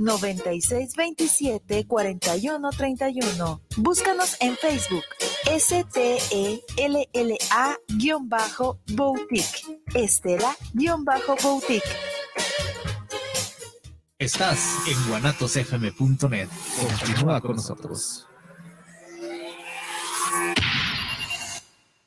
9627-4131. Búscanos en Facebook S-T-E-L-L-A-Boutique. Estela-Boutique. Estás en guanatosfm.net. Continúa con nosotros.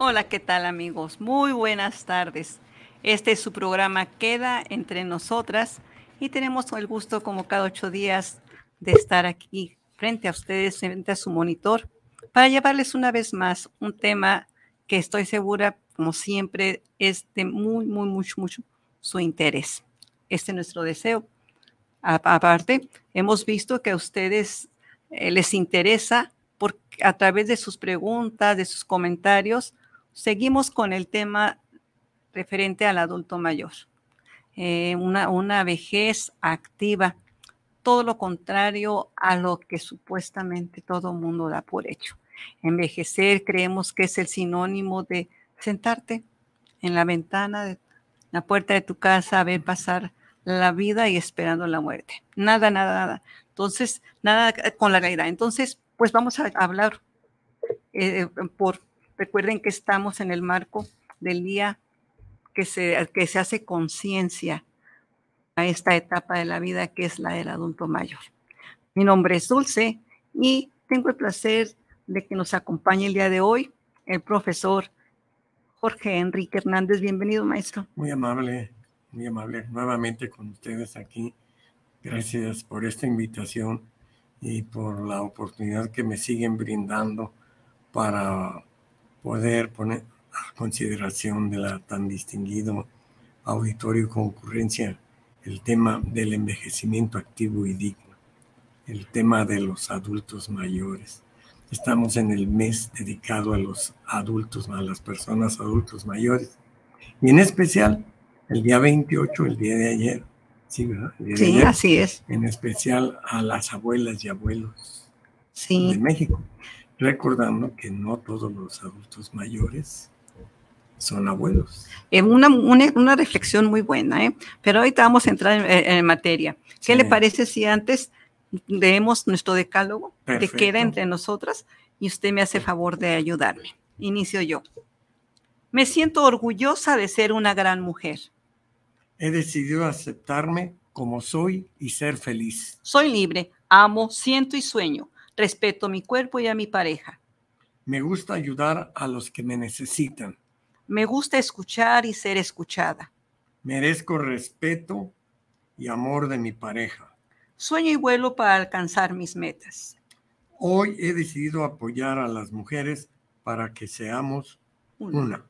Hola, ¿qué tal amigos? Muy buenas tardes. Este es su programa Queda entre nosotras y tenemos el gusto como cada ocho días de estar aquí frente a ustedes, frente a su monitor, para llevarles una vez más un tema que estoy segura, como siempre, es de muy, muy, mucho, mucho su interés. Este es nuestro deseo. Aparte, hemos visto que a ustedes eh, les interesa porque a través de sus preguntas, de sus comentarios, seguimos con el tema referente al adulto mayor. Eh, una, una vejez activa, todo lo contrario a lo que supuestamente todo mundo da por hecho. Envejecer creemos que es el sinónimo de sentarte en la ventana de la puerta de tu casa a ver pasar la vida y esperando la muerte. Nada, nada, nada. Entonces, nada con la realidad. Entonces, pues vamos a hablar eh, por, recuerden que estamos en el marco del día que se, que se hace conciencia a esta etapa de la vida que es la del adulto mayor. Mi nombre es Dulce y tengo el placer de que nos acompañe el día de hoy el profesor Jorge Enrique Hernández. Bienvenido, maestro. Muy amable, muy amable nuevamente con ustedes aquí. Gracias por esta invitación y por la oportunidad que me siguen brindando para poder poner a consideración de la tan distinguido auditorio y concurrencia el tema del envejecimiento activo y digno, el tema de los adultos mayores. Estamos en el mes dedicado a los adultos, a las personas adultos mayores. Y en especial, el día 28, el día de ayer. Sí, ¿verdad? sí, así es. En especial a las abuelas y abuelos sí. de México. Recordando que no todos los adultos mayores son abuelos. Eh, una, una, una, reflexión muy buena, ¿eh? pero ahorita vamos a entrar en, en materia. ¿Qué sí. le parece si antes leemos nuestro decálogo Perfecto. de queda entre nosotras y usted me hace favor de ayudarme. Inicio yo. Me siento orgullosa de ser una gran mujer. He decidido aceptarme como soy y ser feliz. Soy libre, amo, siento y sueño. Respeto a mi cuerpo y a mi pareja. Me gusta ayudar a los que me necesitan. Me gusta escuchar y ser escuchada. Merezco respeto y amor de mi pareja. Sueño y vuelo para alcanzar mis metas. Hoy he decidido apoyar a las mujeres para que seamos una. una.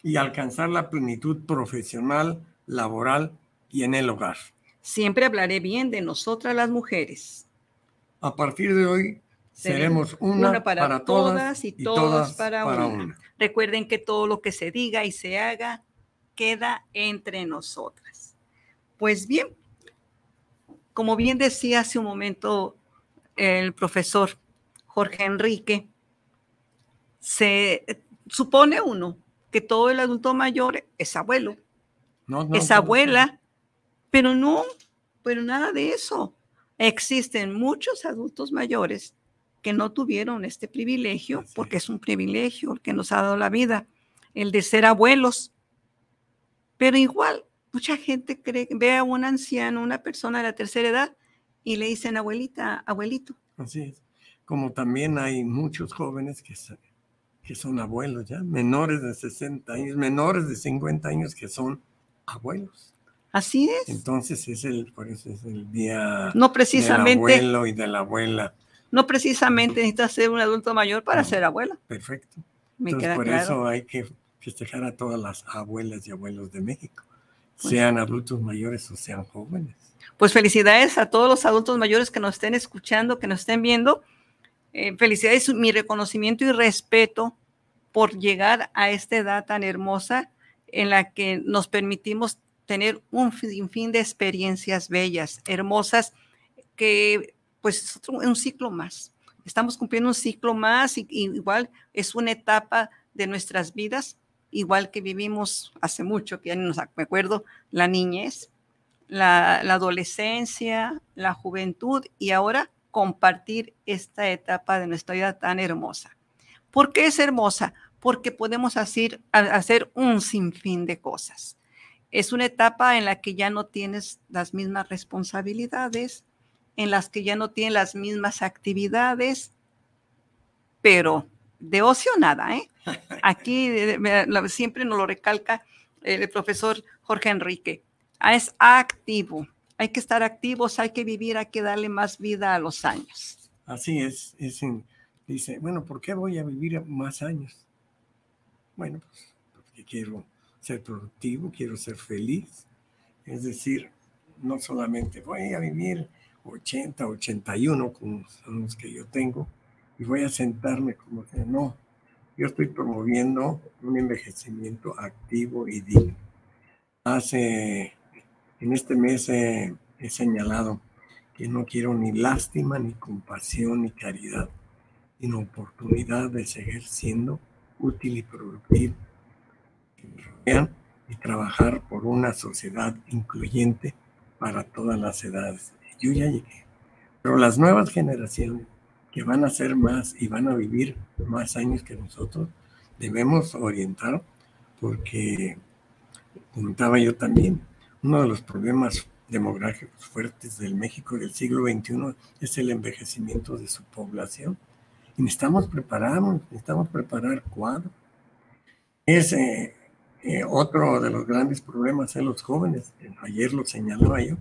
Y alcanzar la plenitud profesional, laboral y en el hogar. Siempre hablaré bien de nosotras las mujeres. A partir de hoy seremos una, una para, para, todas y, y todas, todas para, para una. una. Recuerden que todo lo que se diga y se haga queda entre nosotras. Pues bien, como bien decía hace un momento el profesor Jorge Enrique, se supone uno que todo el adulto mayor es abuelo, No, no, es no, abuela, pero no, pero nada de eso. Existen muchos adultos mayores que no tuvieron este privilegio, porque es un privilegio el que nos ha dado la vida, el de ser abuelos. Pero igual, mucha gente cree, ve a un anciano, una persona de la tercera edad, y le dicen abuelita, abuelito. Así es. Como también hay muchos jóvenes que, se- que son abuelos ya, menores de 60 años, menores de 50 años que son abuelos. Así es. Entonces es el, por eso es el día No precisamente, del abuelo y de la abuela. no precisamente necesitas ser un adulto mayor para No. ser abuela. Perfecto. Me Entonces, queda por claro. eso hay que festejar a todas las abuelas y abuelos de México, Pues- sean adultos mayores o sean jóvenes. Pues felicidades a todos los adultos mayores que nos estén escuchando, que nos estén viendo. Eh, felicidades, mi reconocimiento y respeto por llegar a esta edad tan hermosa en la que nos permitimos tener un sinfín de experiencias bellas, hermosas, que pues es otro- un ciclo más. Estamos cumpliendo un ciclo más y, igual es una etapa de nuestras vidas, igual que vivimos hace mucho, que ya no me acuerdo, la niñez, la, adolescencia, la juventud y ahora compartir esta etapa de nuestra vida tan hermosa. ¿Por qué es hermosa? Porque podemos hacer, hacer un sinfín de cosas. Es una etapa en la que ya no tienes las mismas responsabilidades, en las que ya no tienes las mismas actividades, pero de ocio nada, ¿eh? Aquí eh, siempre nos lo recalca el profesor Jorge Enrique. Ah, Es activo. Hay que estar activos, hay que vivir, hay que darle más vida a los años. Así es, es en- dice, bueno, ¿por qué voy a vivir más años? Bueno, pues porque quiero ser productivo, quiero ser feliz. Es decir, no solamente voy a vivir 80, 81, como son los que yo tengo, y voy a sentarme como que no. Yo estoy promoviendo un envejecimiento activo y digno. Hace, en este mes he- he señalado que no quiero ni lástima, ni compasión, ni caridad, sino oportunidad de seguir siendo útil y productivo. Que me rodean y trabajar por una sociedad incluyente para todas las edades. Yo ya llegué. Pero las nuevas generaciones que van a ser más y van a vivir más años que nosotros, debemos orientar porque, comentaba yo también, uno de los problemas demográficos fuertes del México del siglo XXI es el envejecimiento de su población. Y necesitamos prepararnos, necesitamos preparar cuadros. Es eh, eh, otro de los grandes problemas en los jóvenes. Ayer lo señalaba yo.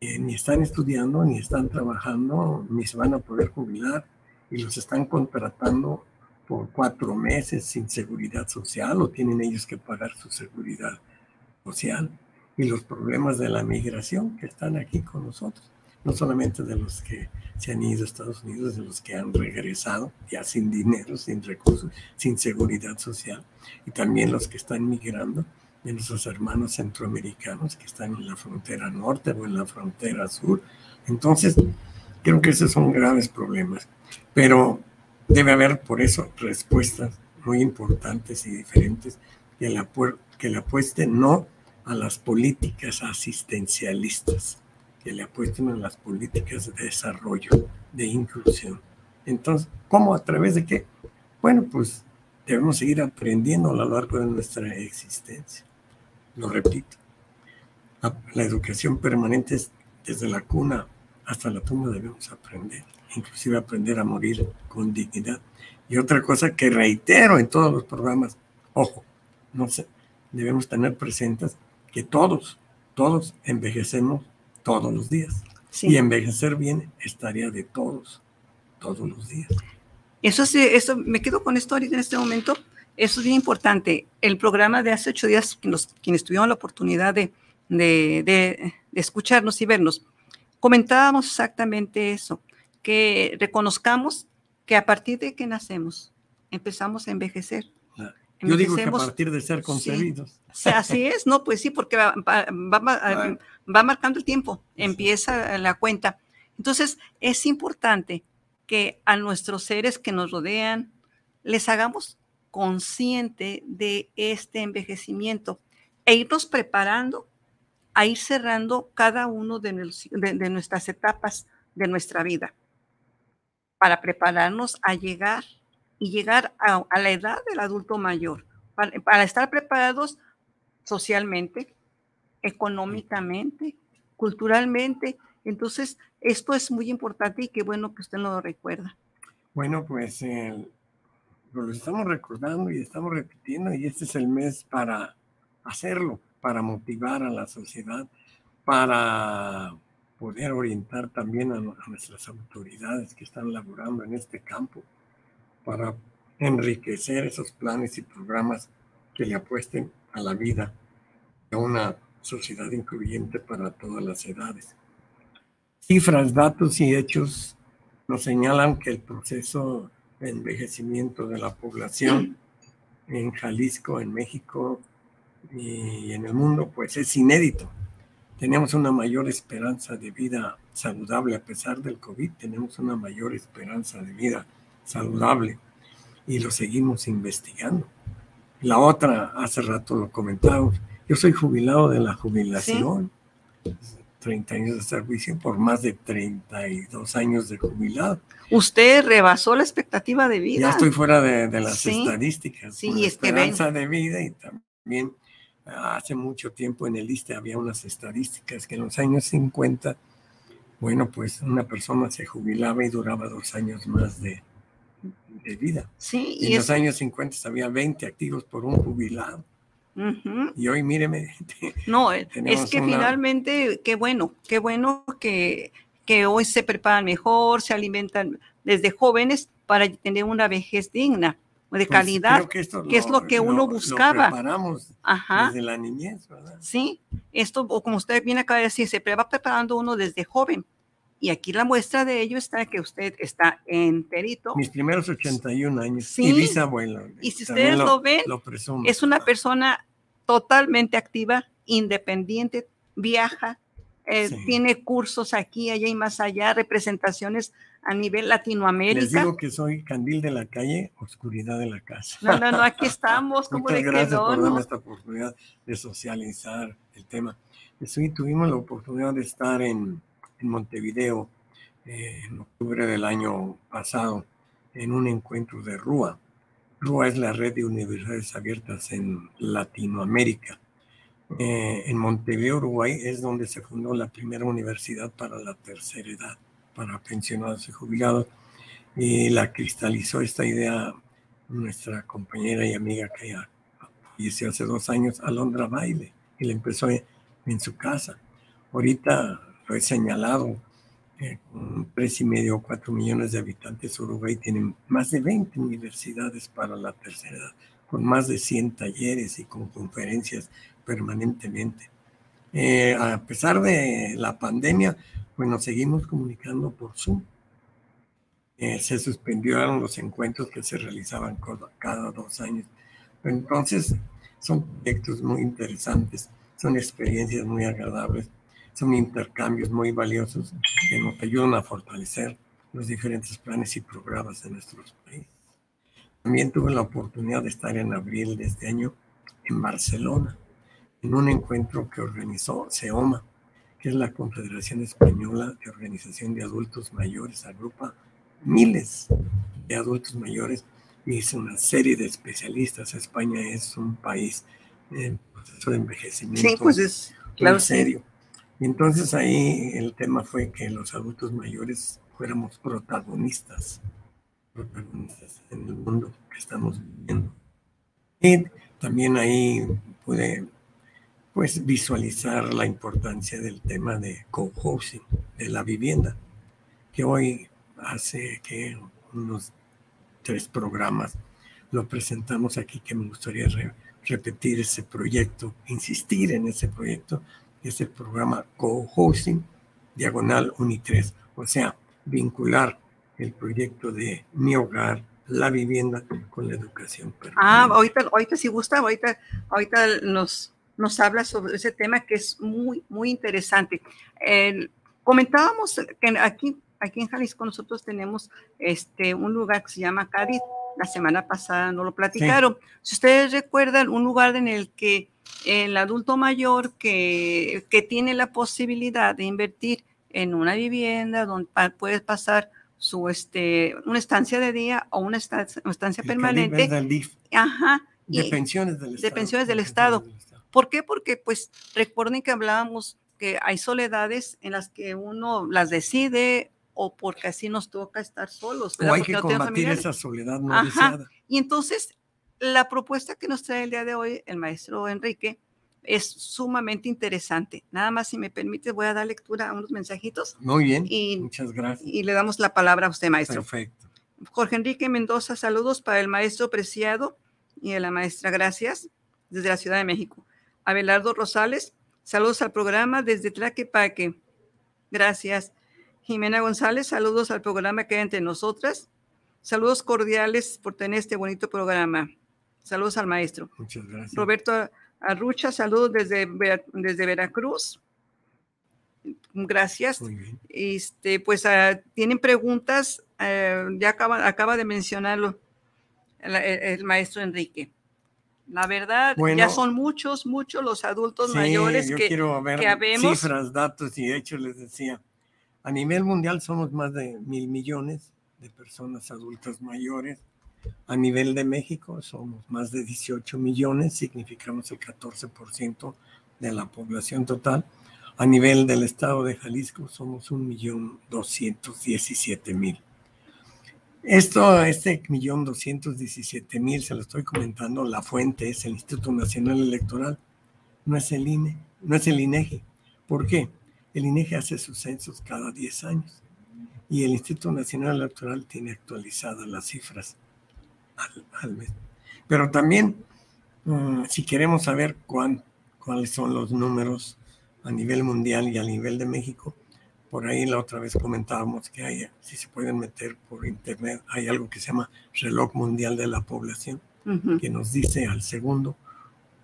eh, ni están estudiando, ni están trabajando, ni se van a poder jubilar y los están contratando por cuatro meses sin seguridad social o tienen ellos que pagar su seguridad social y los problemas de la migración que están aquí con nosotros, no solamente de los que se han ido a Estados Unidos, de los que han regresado ya sin dinero, sin recursos, sin seguridad social, y también los que están migrando de nuestros hermanos centroamericanos que están en la frontera norte o en la frontera sur. Entonces, creo que esos son graves problemas, pero debe haber por eso respuestas muy importantes y diferentes que apu- que apuesten no a las políticas asistencialistas, que le apuesten a las políticas de desarrollo, de inclusión. Entonces, ¿cómo? ¿A través de qué? Bueno, pues debemos seguir aprendiendo a lo largo de nuestra existencia. Lo repito, la, la educación permanente es desde la cuna hasta la tumba debemos aprender, inclusive aprender a morir con dignidad. Y otra cosa que reitero en todos los programas, ojo, no sé, debemos tener presentes que todos, todos envejecemos todos los días. Sí. Y envejecer bien es tarea de todos, todos los días. Eso sí, eso, me quedo con esto ahorita en este momento. Eso es bien importante. El programa de hace ocho días, los, quienes tuvieron la oportunidad de, de, de, de escucharnos y vernos, comentábamos exactamente eso, que reconozcamos que a partir de que nacemos empezamos a envejecer. Yo digo que a partir de ser concebidos. O sea, así es, ¿no? Pues sí, porque va, va- va- va- va marcando el tiempo, empieza la cuenta. Entonces, es importante que a nuestros seres que nos rodean les hagamos consciente de este envejecimiento e irnos preparando a ir cerrando cada uno de, nos- de- de nuestras etapas de nuestra vida para prepararnos a llegar y llegar a, a la edad del adulto mayor, para, para estar preparados socialmente, económicamente, culturalmente. Entonces, esto es muy importante y qué bueno que usted lo recuerda. Bueno, pues eh, lo estamos recordando y estamos repitiendo y este es el mes para hacerlo, para motivar a la sociedad, para poder orientar también a, a nuestras autoridades que están laborando en este campo, para enriquecer esos planes y programas que le apuesten a la vida a una sociedad incluyente para todas las edades. Cifras, datos y hechos nos señalan que el proceso de envejecimiento de la población en Jalisco, en México y en el mundo, pues es inédito. Tenemos una mayor esperanza de vida saludable a pesar del COVID, tenemos una mayor esperanza de vida saludable y lo seguimos investigando. La otra, hace rato lo comentábamos, yo soy jubilado de la jubilación, 30 años de servicio por más de 32 años de jubilado. Usted rebasó la expectativa de vida. Ya estoy fuera de, las estadísticas. Sí, y esperanza de vida y también hace mucho tiempo en el ISTE había unas estadísticas que en los años 50, bueno, pues una persona se jubilaba y duraba dos años más de, de vida. Sí, y en los años 50 había 20 activos por un jubilado. Y hoy míreme. No, es que finalmente, qué bueno, qué bueno que, que hoy se preparan mejor, se alimentan desde jóvenes para tener una vejez digna, de pues, calidad, que, es lo que uno buscaba. Lo preparamos Ajá. desde la niñez, ¿verdad? Sí, esto, como usted viene acá de decir, se va preparando uno desde joven. Y aquí la muestra de ello está que usted está enterito. Mis primeros 81 años. Sí. Y bisabuelo. Y si ustedes lo, ven, es una persona totalmente activa, independiente, viaja, eh, tiene cursos aquí, allá y más allá, representaciones a nivel Latinoamérica. Les digo que soy candil de la calle, oscuridad de la casa. No, no, no, aquí estamos. como Muchas gracias por darme esta oportunidad de socializar el tema. Sí, tuvimos la oportunidad de estar en en Montevideo eh, en octubre del año pasado en un encuentro de RUA. RUA es la red de universidades abiertas en Latinoamérica. Eh, en Montevideo, Uruguay, es donde se fundó la primera universidad para la tercera edad, para pensionados y jubilados. Y la cristalizó esta idea nuestra compañera y amiga que ya falleció hace dos años, Alondra Baile, y la empezó en su casa. Ahorita he señalado, eh, tres y medio o cuatro millones de habitantes, Uruguay tiene más de 20 universidades para la tercera edad, con más de 100 talleres y con conferencias permanentemente. Eh, a pesar de la pandemia, pues nos seguimos comunicando por Zoom. Eh, se suspendieron los encuentros que se realizaban cada dos años. Entonces, son proyectos muy interesantes, son experiencias muy agradables son intercambios muy valiosos que nos ayudan a fortalecer los diferentes planes y programas de nuestros países. También tuve la oportunidad de estar en abril de este año en Barcelona, en un encuentro que organizó CEOMA, que es la Confederación Española de Organización de Adultos Mayores, agrupa miles de adultos mayores y es una serie de especialistas. España es un país en proceso de envejecimiento sí, pues es, claro, serio. Y entonces ahí el tema fue que los adultos mayores fuéramos protagonistas, protagonistas en el mundo que estamos viviendo. Y también ahí pude pues visualizar la importancia del tema de co-housing, de la vivienda, que hoy hace que unos tres programas lo presentamos aquí, que me gustaría repetir ese proyecto, insistir en ese proyecto, es el programa Co-Hosting Diagonal Uni3, o sea, vincular el proyecto de mi hogar, la vivienda con la educación. Ah, ahorita, ahorita si gusta, ahorita, ahorita nos, nos habla sobre ese tema que es muy, muy interesante. comentábamos que aquí, aquí en Jalisco nosotros tenemos este, un lugar que se llama Cádiz. La semana pasada no lo platicaron. Si ustedes recuerdan, un lugar en el que el adulto mayor que, que tiene la posibilidad de invertir en una vivienda donde puede pasar su este una estancia de día o una estancia, permanente ajá de pensiones del Estado. De pensiones del Estado. ¿Por qué? Porque pues recuerden que hablábamos que hay soledades en las que uno las decide o porque así nos toca estar solos. O hay que combatir esa soledad no deseada. Y entonces la propuesta que nos trae el día de hoy el maestro Enrique es sumamente interesante. Nada más, si me permite, voy a dar lectura a unos mensajitos. Muy bien, muchas gracias. Y le damos la palabra a usted, maestro. Perfecto. Jorge Enrique Mendoza, saludos para el maestro Preciado y a la maestra Gracias desde la Ciudad de México. Abelardo Rosales, saludos al programa desde Tlaquepaque. Gracias. Jimena González, saludos al programa que hay entre nosotras. Saludos cordiales por tener este bonito programa. Saludos al maestro. Muchas gracias. Roberto Arrucha, saludos desde, desde Veracruz. Gracias. Este, pues uh, tienen preguntas, uh, ya acaba, acaba de mencionarlo el, el, maestro Enrique. La verdad, bueno, ya son muchos, muchos los adultos sí, mayores yo que, quiero ver que habemos. cifras, datos y hechos, les decía. A nivel mundial somos más de mil millones de personas adultas mayores. A nivel de México somos más de 18 millones, significamos el 14% de la población total. A nivel del estado de Jalisco somos un millón doscientos diecisiete mil. Esto, este millón doscientos diecisiete mil, se lo estoy comentando, la fuente es el Instituto Nacional Electoral, no es el INE, no es el INEGI. ¿Por qué? El INEGI hace sus censos cada 10 años y el Instituto Nacional Electoral tiene actualizadas las cifras al, al mes. Pero también, um, si queremos saber cuán, cuáles son los números a nivel mundial y a nivel de México, por ahí la otra vez comentábamos que hay, si se pueden meter por internet, hay algo que se llama reloj mundial de la población, uh -huh. que nos dice al segundo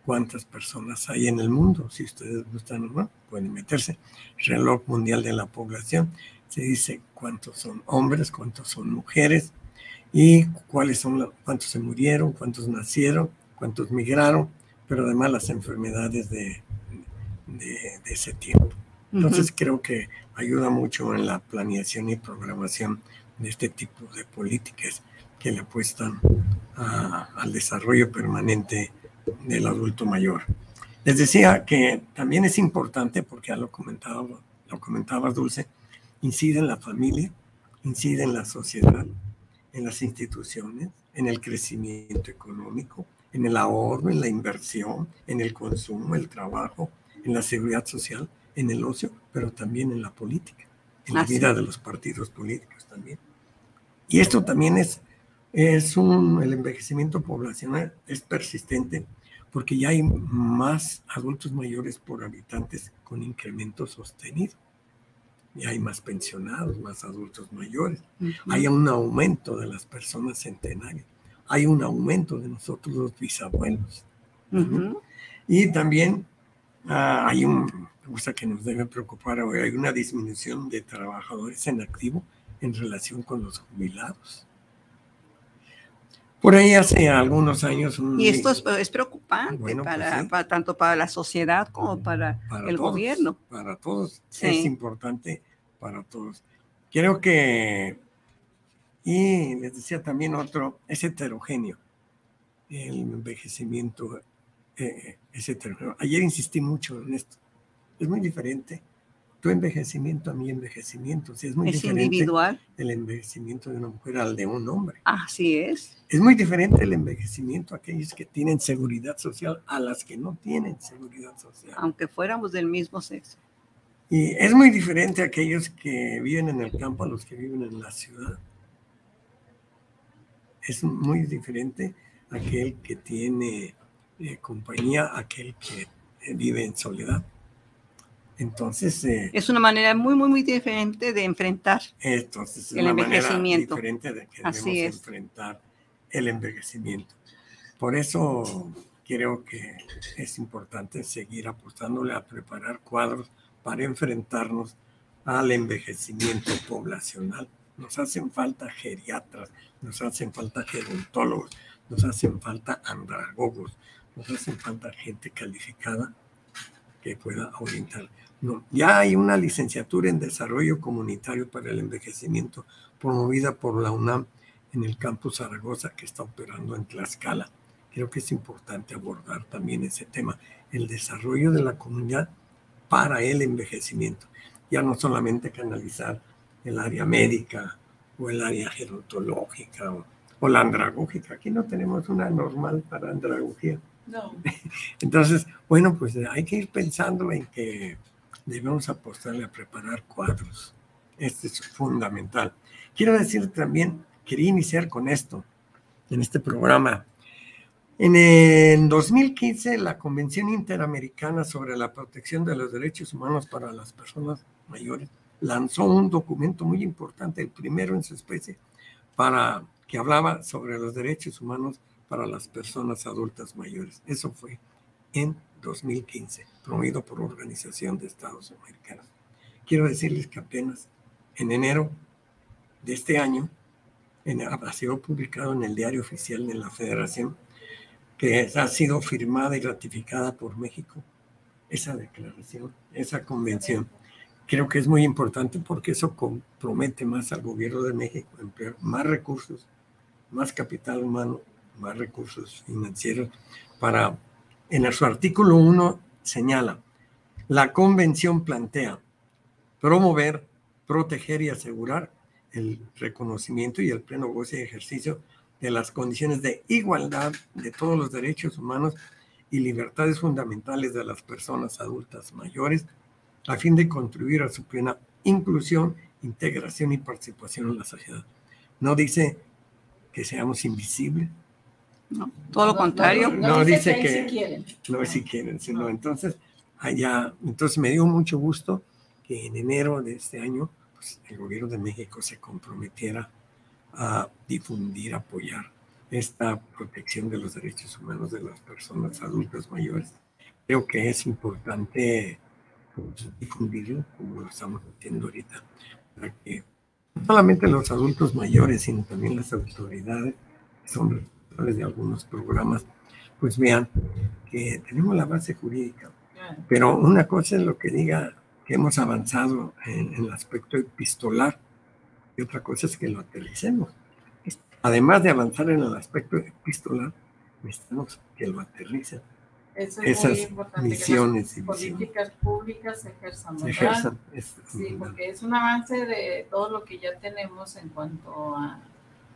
cuántas personas hay en el mundo. Si ustedes gustan, ¿no? Pueden meterse. Reloj mundial de la población. Se dice cuántos son hombres, cuántos son mujeres y cuáles son los, cuántos se murieron, cuántos nacieron, cuántos migraron, pero además las enfermedades de, de, de ese tiempo. Entonces uh -huh. creo que ayuda mucho en la planeación y programación de este tipo de políticas que le apuestan a, al desarrollo permanente del adulto mayor. Les decía que también es importante, porque ya lo comentaba, lo comentaba Dulce, incide en la familia, incide en la sociedad, en las instituciones, en el crecimiento económico, en el ahorro, en la inversión, en el consumo, el trabajo, en la seguridad social, en el ocio, pero también en la política, en la vida de los partidos políticos también. Y esto también es, es un, el envejecimiento poblacional es persistente porque ya hay más adultos mayores por habitantes con incremento sostenido. Ya hay más pensionados, más adultos mayores. Uh -huh. Hay un aumento de las personas centenarias. Hay un aumento de nosotros los bisabuelos. Uh -huh. Y también uh, hay un, cosa que nos debe preocupar hoy, hay una disminución de trabajadores en activo en relación con los jubilados. Por ahí hace algunos años. Un, y esto es, es preocupante bueno, para, pues sí. para, tanto para la sociedad como para, para el todos, gobierno. Para todos. Sí. Es importante para todos. Creo que, y les decía también otro, es heterogéneo. El envejecimiento eh, es heterogéneo. Ayer insistí mucho en esto. Es muy diferente tu envejecimiento a mi envejecimiento. Si es muy es diferente individual. el envejecimiento de una mujer al de un hombre. Así es. Es muy diferente el envejecimiento a aquellos que tienen seguridad social a las que no tienen seguridad social. Aunque fuéramos del mismo sexo. Y es muy diferente a aquellos que viven en el campo a los que viven en la ciudad. Es muy diferente aquel que tiene eh, compañía, aquel que eh, vive en soledad. Entonces. Eh, es una manera muy, muy, muy diferente de enfrentar entonces, es el una envejecimiento. Manera diferente de que Así debemos es. enfrentar el envejecimiento. Por eso creo que es importante seguir apostándole a preparar cuadros para enfrentarnos al envejecimiento poblacional. Nos hacen falta geriatras, nos hacen falta gerontólogos, nos hacen falta andragogos, nos hacen falta gente calificada que pueda orientar. No, ya hay una licenciatura en desarrollo comunitario para el envejecimiento promovida por la UNAM en el campus Zaragoza que está operando en Tlaxcala. Creo que es importante abordar también ese tema, el desarrollo de la comunidad para el envejecimiento. Ya no solamente canalizar el área médica o el área gerontológica o, o la andragógica. Aquí no tenemos una normal para andragogía. No. Entonces, bueno, pues hay que ir pensando en que debemos apostarle a preparar cuadros. Este es fundamental. Quiero decir también quería iniciar con esto, en este programa. En el 2015, la Convención Interamericana sobre la Protección de los Derechos Humanos para las Personas Mayores lanzó un documento muy importante, el primero en su especie, para que hablaba sobre los derechos humanos para las personas adultas mayores. Eso fue en 2015, promovido por Organización de Estados Americanos. Quiero decirles que apenas en enero de este año en, ha sido publicado en el diario oficial de la Federación que ha sido firmada y ratificada por México esa declaración, esa convención. Creo que es muy importante porque eso compromete más al gobierno de México, emplear más recursos, más capital humano, más recursos financieros para, en su artículo 1 señala, la convención plantea promover, proteger y asegurar el reconocimiento y el pleno goce y ejercicio de las condiciones de igualdad de todos los derechos humanos y libertades fundamentales de las personas adultas mayores a fin de contribuir a su plena inclusión, integración y participación en la sociedad. No dice que seamos invisibles. No, todo lo contrario. No, dice, que, si quieren. no si quieren, sino entonces allá, entonces me dio mucho gusto que en enero de este año pues, el gobierno de México se comprometiera a difundir, apoyar esta protección de los derechos humanos de las personas adultas mayores. Creo que es importante pues, difundirlo como lo estamos haciendo ahorita, para que no solamente los adultos mayores, sino también las autoridades son de algunos programas, pues vean que tenemos la base jurídica. Pero una cosa es lo que diga que hemos avanzado en, en el aspecto epistolar, y otra cosa es que lo aterricemos. Además de avanzar en el aspecto epistolar, necesitamos que lo aterricen. Eso es Esas muy importante, misiones que y las políticas públicas se ejerzan, Se ejerzan. Es- Sí, porque es un avance de todo lo que ya tenemos en cuanto a,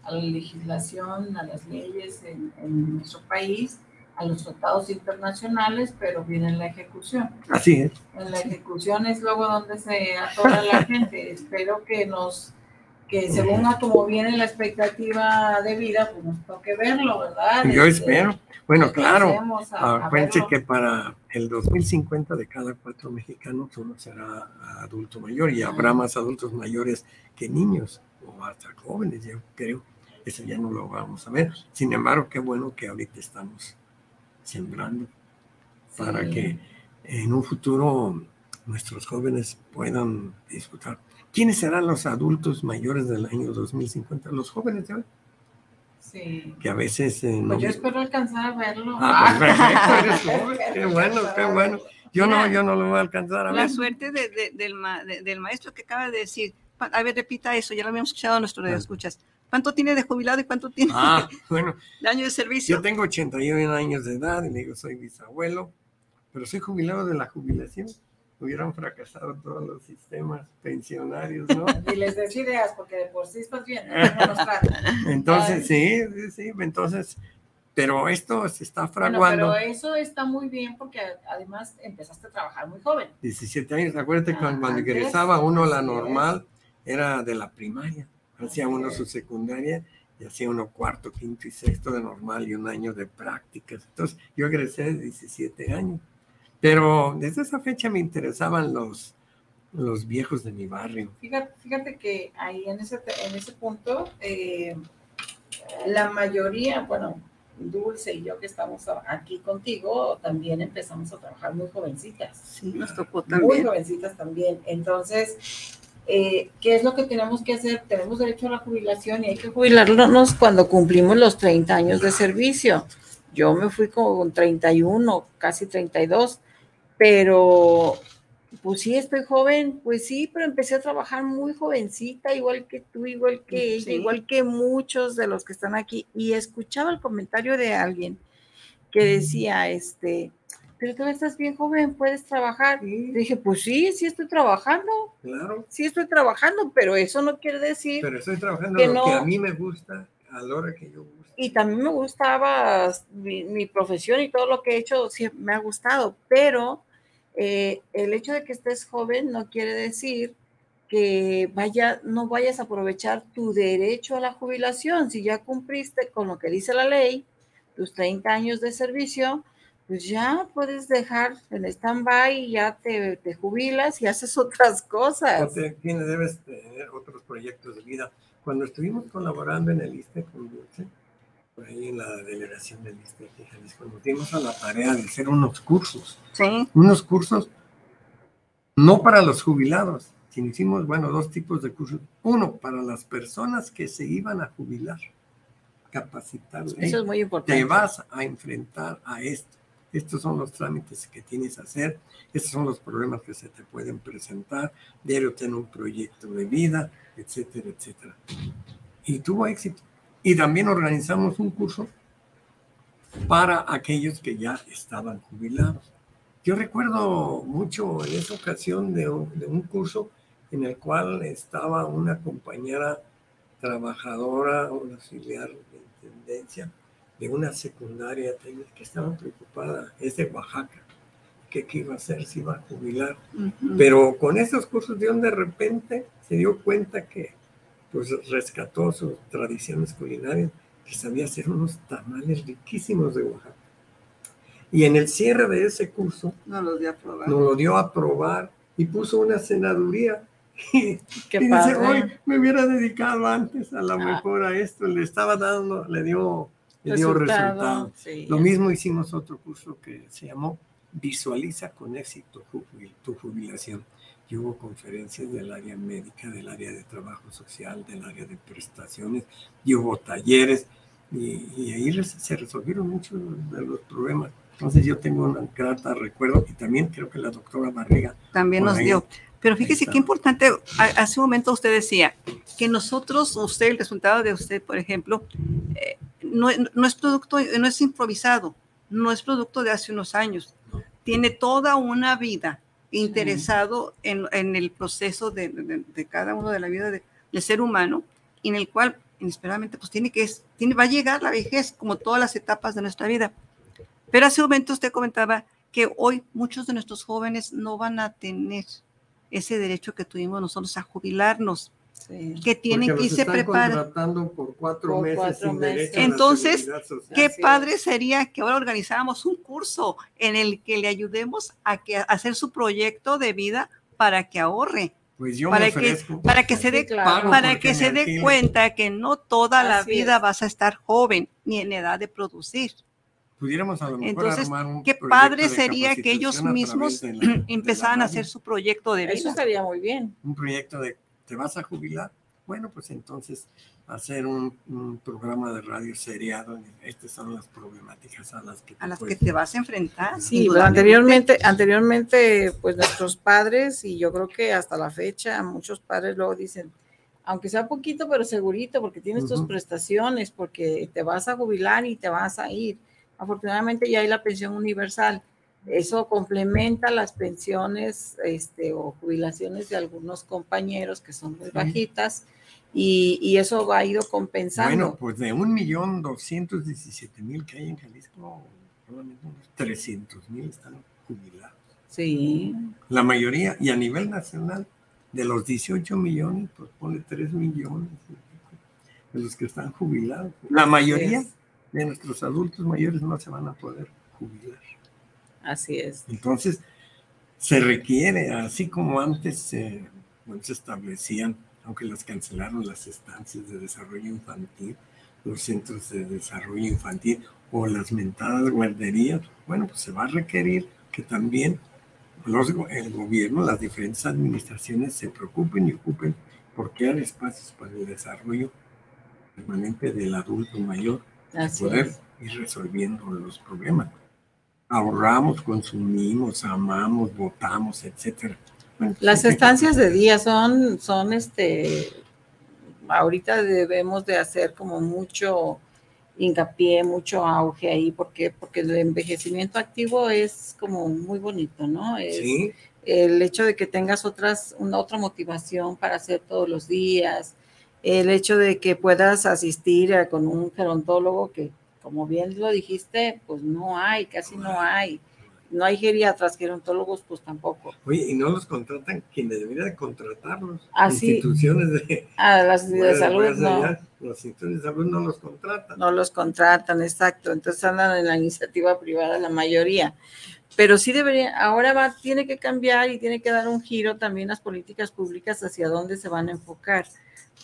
a la legislación, a las leyes en, en nuestro país, a los tratados internacionales, pero viene la ejecución. Así es. En la ejecución es luego donde se atora la gente. Espero que nos, que según a como viene la expectativa de vida, pues nos toque verlo, ¿verdad? Yo Este, espero. Bueno, claro. Acuérdense que para el 2050 de cada cuatro mexicanos uno será adulto mayor y habrá más adultos mayores que niños o hasta jóvenes, yo creo. Eso ya no lo vamos a ver. Sin embargo, qué bueno que ahorita estamos sembrando para Sí. que en un futuro nuestros jóvenes puedan disfrutar. ¿Quiénes serán los adultos mayores del año 2050? Los jóvenes de hoy, Sí. que a veces... eh, no- Pues yo espero alcanzar a verlo. Ah, pues perfecto, eres qué bueno, qué bueno. Yo no, yo no lo voy a alcanzar a La ver. suerte de- de- del, ma- de- del maestro que acaba de decir. A ver, repita eso, ya lo habíamos escuchado en nuestro radio escuchas. ¿Cuánto tiene de jubilado y cuánto tiene Ah, bueno, de año de servicio? yo tengo 81 años de edad y le digo, soy bisabuelo, pero soy jubilado de la jubilación. Hubieran fracasado todos los sistemas pensionarios, ¿no? Y les des ideas, porque de por sí estás bien. no nos. Entonces, sí, sí, sí, entonces, pero esto se está Bueno, fraguando. pero eso está muy bien porque además empezaste a trabajar muy joven. 17 años, acuérdate Ah, cuando, antes, ingresaba uno a la es. Era de la primaria, hacía uno su secundaria y hacía uno cuarto, quinto y sexto de normal y un año de prácticas. Entonces, yo egresé de 17 años, pero desde esa fecha me interesaban los, los viejos de mi barrio. Fíjate, fíjate que ahí en ese, en ese punto, eh, la mayoría, bueno, Dulce y yo que estamos aquí contigo, también empezamos a trabajar muy jovencitas. Sí, nos tocó muy también. jovencitas también. Entonces, eh, ¿qué es lo que tenemos que hacer? Tenemos derecho a la jubilación y hay que jubilarnos cuando cumplimos los 30 años de servicio. Yo me fui con 31, casi 32, pero pues sí, estoy joven, pues sí, pero empecé a trabajar muy jovencita, igual que tú, igual que ella, Sí. igual que muchos de los que están aquí. Y escuchaba el comentario de alguien que decía, este, pero tú estás bien joven, puedes trabajar. Sí, Dije, pues sí, sí estoy trabajando, claro, sí estoy trabajando, pero eso no quiere decir, pero estoy trabajando Que lo que a mí me gusta, a la hora que yo gusto. y también me gustaba mi, mi profesión y todo lo que he hecho, sí, me ha gustado, pero eh, el hecho de que estés joven no quiere decir que vaya, no vayas a aprovechar tu derecho a la jubilación. Si ya cumpliste con lo que dice la ley, tus 30 años de servicio, pues ya puedes dejar en stand-by y ya te, te, jubilas y haces otras cosas. O tienes, debes tener otros proyectos de vida. Cuando estuvimos colaborando en el ISTE con Dulce, por ahí en la delegación del ISTE Jalisco, nos dimos a la tarea de hacer unos cursos. Sí. Unos cursos no para los jubilados, sino hicimos, bueno, dos tipos de cursos. Uno, para las personas que se iban a jubilar, capacitarles. Eso es muy importante. Te vas a enfrentar a esto. Estos son los trámites que tienes que hacer, estos son los problemas que se te pueden presentar, diario tener un proyecto de vida, etcétera, etcétera. Y tuvo éxito. Y también organizamos un curso para aquellos que ya estaban jubilados. Yo recuerdo mucho en esa ocasión de un, de un curso en el cual estaba una compañera trabajadora, una auxiliar de intendencia de una secundaria que estaba preocupada, es de Oaxaca, que qué iba a hacer, si iba a jubilar. Uh -huh. Pero con esos cursos de de repente se dio cuenta que pues rescató sus tradiciones culinarias, que sabía hacer unos tamales riquísimos de Oaxaca. Y en el cierre de ese curso, nos lo dio a probar. Nos lo dio a probar y puso una senaduría. Y, Qué y dice, hoy me hubiera dedicado antes a lo mejor a esto, le estaba dando, le dio, le dio resultado. Sí. Lo mismo hicimos otro curso que se llamó Visualiza con éxito tu jubilación. Y hubo conferencias del área médica, del área de trabajo social, del área de prestaciones, y hubo talleres, y, y ahí se resolvieron muchos de los problemas. Entonces yo tengo un grata recuerdo, y también creo que la doctora Barriga También nos ahí. dio. Pero fíjese qué importante, a- hace un momento usted decía que nosotros, usted, el resultado de usted, por ejemplo, eh, no, no es producto, no es improvisado, no es producto de hace unos años. Tiene toda una vida interesado en, en el proceso de, de- de cada uno de la vida de- del ser humano, en el cual inesperadamente pues tiene que, tiene, va a llegar la vejez como todas las etapas de nuestra vida. Pero hace un momento usted comentaba que hoy muchos de nuestros jóvenes no van a tener ese derecho que tuvimos nosotros a jubilarnos, Sí. que tienen porque que preparar. contratando por cuatro Por meses cuatro sin meses. derecho a la Entonces. Qué Así padre es. sería que ahora organizáramos un curso en el que le ayudemos a, que, a hacer su proyecto de vida para que ahorre, Pues yo para me que, para que se dé claro. para que se dé cuenta que no toda la Así vida es. vas a estar joven ni en edad de producir. Pudiéramos a lo mejor Entonces, armar un Qué padre sería que ellos mismos la- la empezaran a hacer su proyecto de Eso vida. estaría muy bien. un proyecto de te vas a jubilar. Bueno, pues entonces hacer un, un programa de radio seriado. Estas son las problemáticas a las que a las que te vas a enfrentar. Sí, pero indudablemente. anteriormente, anteriormente, pues nuestros padres, y yo creo que hasta la fecha, muchos padres luego dicen, aunque sea poquito, pero segurito, porque tienes tus prestaciones, porque te vas a jubilar y te vas a ir. Afortunadamente ya hay la pensión universal. Eso complementa las pensiones este, o jubilaciones de algunos compañeros que son muy Sí. bajitas y, y eso va a ido compensando. Bueno, pues de un millón doscientos diecisiete mil que hay en Jalisco, solamente unos 300 mil están jubilados. sí, La mayoría, y a nivel nacional, de los 18 millones, pues pone 3 millones de los que están jubilados. La mayoría de nuestros adultos mayores no se van a poder jubilar. Así es. Entonces, se requiere, así como antes se, bueno, se establecían, aunque las cancelaron las estancias de desarrollo infantil, los centros de desarrollo infantil o las mentadas guarderías, bueno, pues se va a requerir que también los el gobierno, las diferentes administraciones se preocupen y ocupen por crear espacios para el desarrollo permanente del adulto mayor Así poder es. ir resolviendo los problemas. Ahorramos, consumimos, amamos, votamos, etcétera. Bueno, Las estancias de día son, son este, ahorita debemos de hacer como mucho hincapié, mucho auge ahí, porque porque el envejecimiento activo es como muy bonito, ¿no? Es Sí, el hecho de que tengas otras, una otra motivación para hacer todos los días, el hecho de que puedas asistir a- con un gerontólogo que, como bien lo dijiste, pues no hay, casi no hay. no hay geriatras, gerontólogos, pues tampoco. Oye, y no los contratan quienes deberían de contratarlos. Ah, sí. Instituciones de, A las de salud no, allá, Los institutos de salud no los contratan. no los contratan, exacto. Entonces andan en la iniciativa privada la mayoría. Pero sí debería, ahora va, tiene que cambiar y tiene que dar un giro también las políticas públicas hacia dónde se van a enfocar,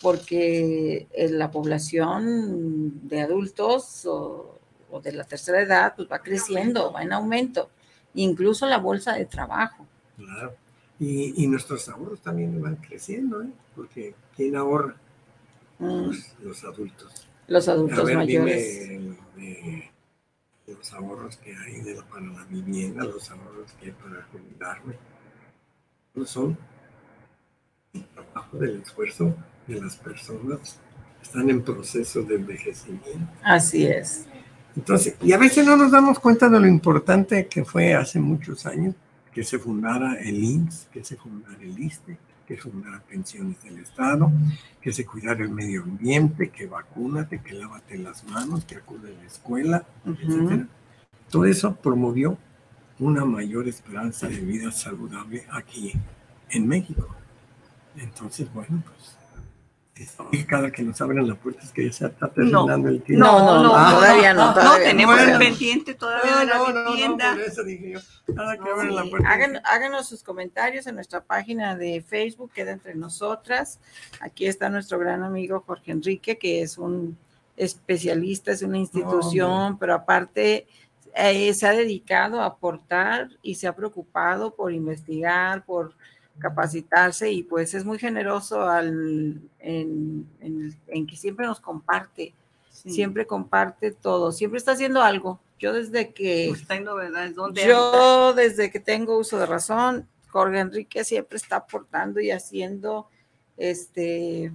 porque eh, la población de adultos o, o de la tercera edad pues va creciendo, va en aumento, incluso la bolsa de trabajo. Claro. Y, y nuestros ahorros también van creciendo, ¿eh? Porque ¿quién ahorra? Mm, Los, los adultos. Los A adultos ver, mayores. dime los ahorros que hay de para la vivienda, los ahorros que hay para jubilarme. No son el trabajo del esfuerzo de las personas. Están en proceso de envejecimiento. Así es. Entonces, y a veces no nos damos cuenta de lo importante que fue hace muchos años que se fundara el IMSS, que se fundara el ISTE, que se fundara pensiones del Estado, que se cuidara el medio ambiente, que vacúnate, que lávate las manos, que acude a la escuela, Ujú. etcétera. Todo eso promovió una mayor esperanza de vida saludable aquí en México. Entonces, bueno, pues y cada que nos abren la puerta es que ya se está terminando el tiempo. No, no, Ah, todavía no, No, todavía no. tenemos Bueno. el pendiente todavía de la vivienda. por eso dije yo, cada que No, la puerta. Háganos sus comentarios en nuestra página de Facebook, queda entre nosotras. Aquí está nuestro gran amigo Jorge Enrique, que es un especialista, es una institución, pero aparte eh, se ha dedicado a aportar y se ha preocupado por investigar, por capacitarse y pues es muy generoso al, en, en- en que siempre nos comparte, Sí. siempre comparte todo, siempre está haciendo algo. Yo desde que... Está en novedades. ¿Dónde anda? Yo desde que tengo uso de razón, Jorge Enrique siempre está aportando y haciendo, este,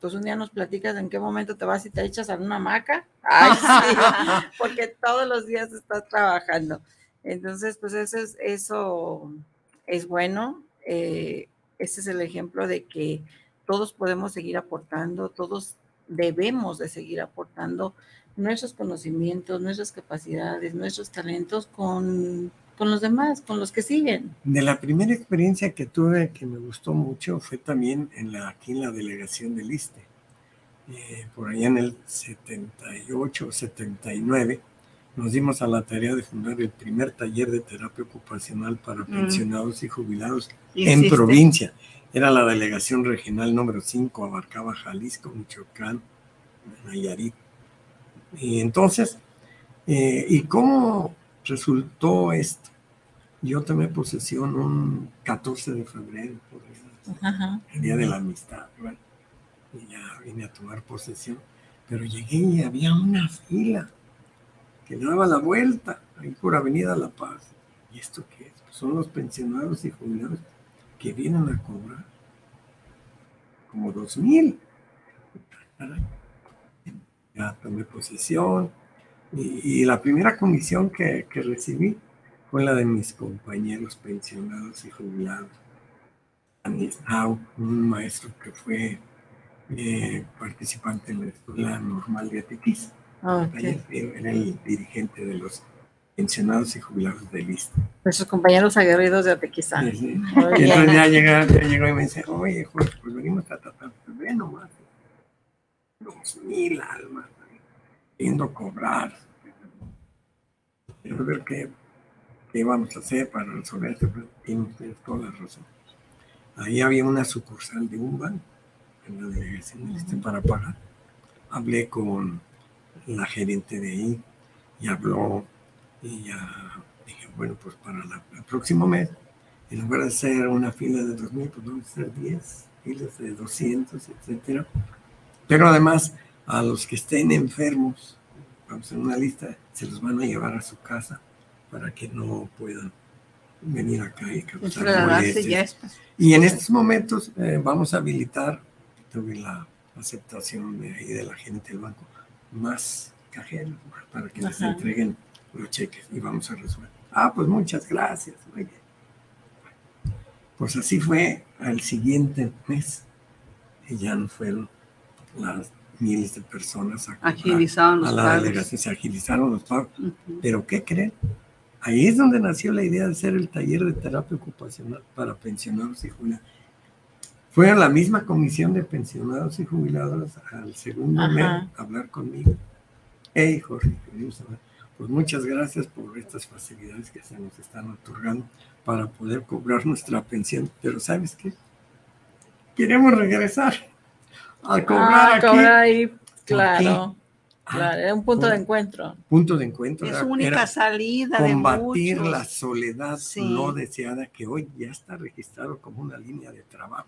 pues un día nos platicas en qué momento te vas y te echas a una hamaca. Ay, sí, porque todos los días estás trabajando. Entonces, pues eso es, eso es bueno. Eh, ese es el ejemplo de que todos podemos seguir aportando, todos debemos de seguir aportando nuestros conocimientos, nuestras capacidades, nuestros talentos con, con los demás, con los que siguen. De la primera experiencia que tuve que me gustó mucho fue también en la, aquí en la delegación del ISTE. Eh, por allá en el 78 o 79 nos dimos a la tarea de fundar el primer taller de terapia ocupacional para Mm. pensionados y jubilados en provincia. Era la delegación regional número 5, abarcaba Jalisco, Michoacán, Nayarit. Y entonces, eh, ¿y cómo resultó esto? Yo tomé posesión un 14 de febrero, por ejemplo, el día de la amistad. bueno, y ya vine a tomar posesión, pero llegué y había una fila que daba la vuelta ahí por Avenida La Paz. ¿Y esto qué es? Pues son los pensionados y jubilados que vienen a cobrar como dos mil. Ya tomé posesión y, la primera comisión que, que recibí fue la de mis compañeros pensionados y jubilados. Anisnau, un maestro que fue eh, participante en la Escuela Normal de Atequís. Ayer Era el dirigente de los pensionados y jubilados del ISTE. Nuestros compañeros aguerridos de Atequizán. Sí, sí. Y entonces ya, llega, ya llegó y me dice, oye, Jorge, pues venimos a tratar, pues ve nomás, dos mil almas, viendo cobrar. Quiero ver qué, qué vamos a hacer para resolver este problema. Tienen ustedes toda la razón. Ahí había una sucursal de un banco en la delegación del Este para pagar. Hablé con la gerente de ahí y habló y ya dije, bueno, pues para la- el próximo mes, en lugar de hacer una fila de 2.000, pues vamos a hacer 10 filas de 200, etcétera. Pero además, a los que estén enfermos, vamos a hacer una lista, se los van a llevar a su casa para que no puedan venir acá y causar. Y en estos momentos eh, vamos a habilitar, tuve la aceptación de ahí de la gente del banco, más cajeros para que les Ajá. entreguen los cheques y vamos a resolver. Ah, pues muchas gracias. muy bien. Pues así fue al siguiente mes y ya no fueron las miles de personas a, Agilizaron los a la pagos. delegación, se agilizaron los pagos. Pero ¿qué creen? Ahí es donde nació la idea de hacer el taller de terapia ocupacional para pensionados y jubilados. Fue a la misma comisión de pensionados y jubilados al segundo Ajá. mes a hablar conmigo. Hey, Jorge, queremos hablar. pues muchas gracias por estas facilidades que se nos están otorgando para poder cobrar nuestra pensión. Pero ¿sabes qué? Queremos regresar a cobrar Ah, aquí. cobrar ahí, claro, Ah, claro, era un punto de encuentro. punto de encuentro. Es única era salida combatir la soledad Sí. no deseada que hoy ya está registrado como una línea de trabajo.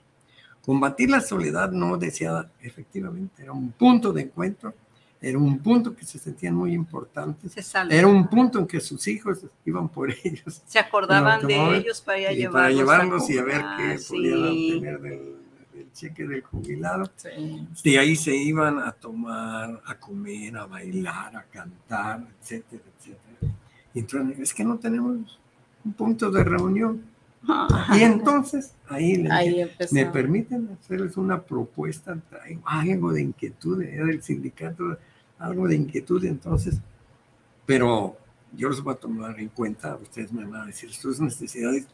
Combatir la soledad no deseada, efectivamente, era un punto de encuentro, era un punto que se sentían muy importantes, Se, era un punto en que sus hijos iban por ellos se acordaban el de ellos para y llevarlos, para llevarlos y a ver qué sí. podían obtener del, del cheque del jubilado. Sí. De ahí se iban a tomar, a comer, a bailar, a cantar, etcétera, etcétera. Y entonces, es que no tenemos un punto de reunión. Y entonces, ahí les Ahí. ¿me permiten hacerles una propuesta? Traigo algo de inquietud, era del sindicato, algo de inquietud, entonces, pero yo los voy a tomar en cuenta, ustedes me van a decir sus necesidades,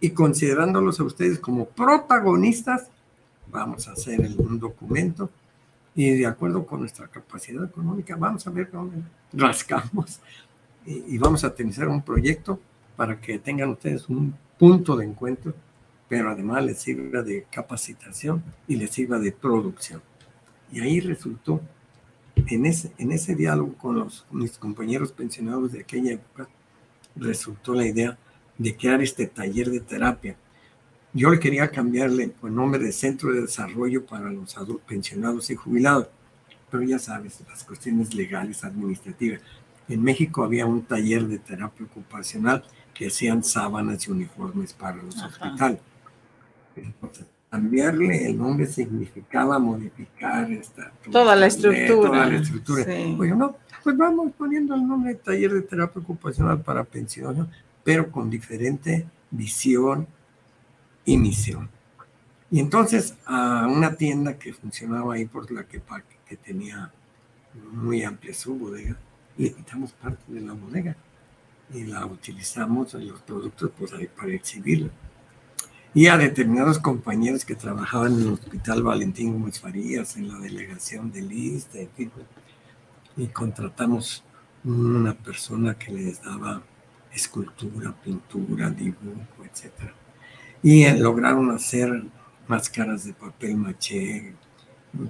y considerándolos a ustedes como protagonistas, vamos a hacer el- un documento y de acuerdo con nuestra capacidad económica, vamos a ver dónde rascamos y, y vamos a utilizar un proyecto para que tengan ustedes un punto de encuentro, pero además les sirva de capacitación y les sirva de producción. Y ahí resultó, en ese, en ese diálogo con, los, mis compañeros pensionados de aquella época, resultó la idea de crear este taller de terapia. Yo le quería cambiarle el nombre de Centro de Desarrollo para los pensionados y jubilados, pero ya sabes, las cuestiones legales, administrativas. En México había un taller de terapia ocupacional que hacían sábanas y uniformes para los Ajá. hospitales. Entonces, cambiarle el nombre significaba modificar esta, Toda la estructura. Toda la estructura. Sí. Oye, no, pues vamos poniendo el nombre de taller de terapia ocupacional para pensionados, pero con diferente visión y misión. Y entonces a una tienda que funcionaba ahí por la que, que tenía muy amplia su bodega, le quitamos parte de la bodega y la utilizamos en los productos pues, para exhibirla. Y a determinados compañeros que trabajaban en el Hospital Valentín Gómez Farías, en la delegación de Lista, en fin, y contratamos una persona que les daba escultura, pintura, dibujo, etc. Y eh, lograron hacer máscaras de papel maché,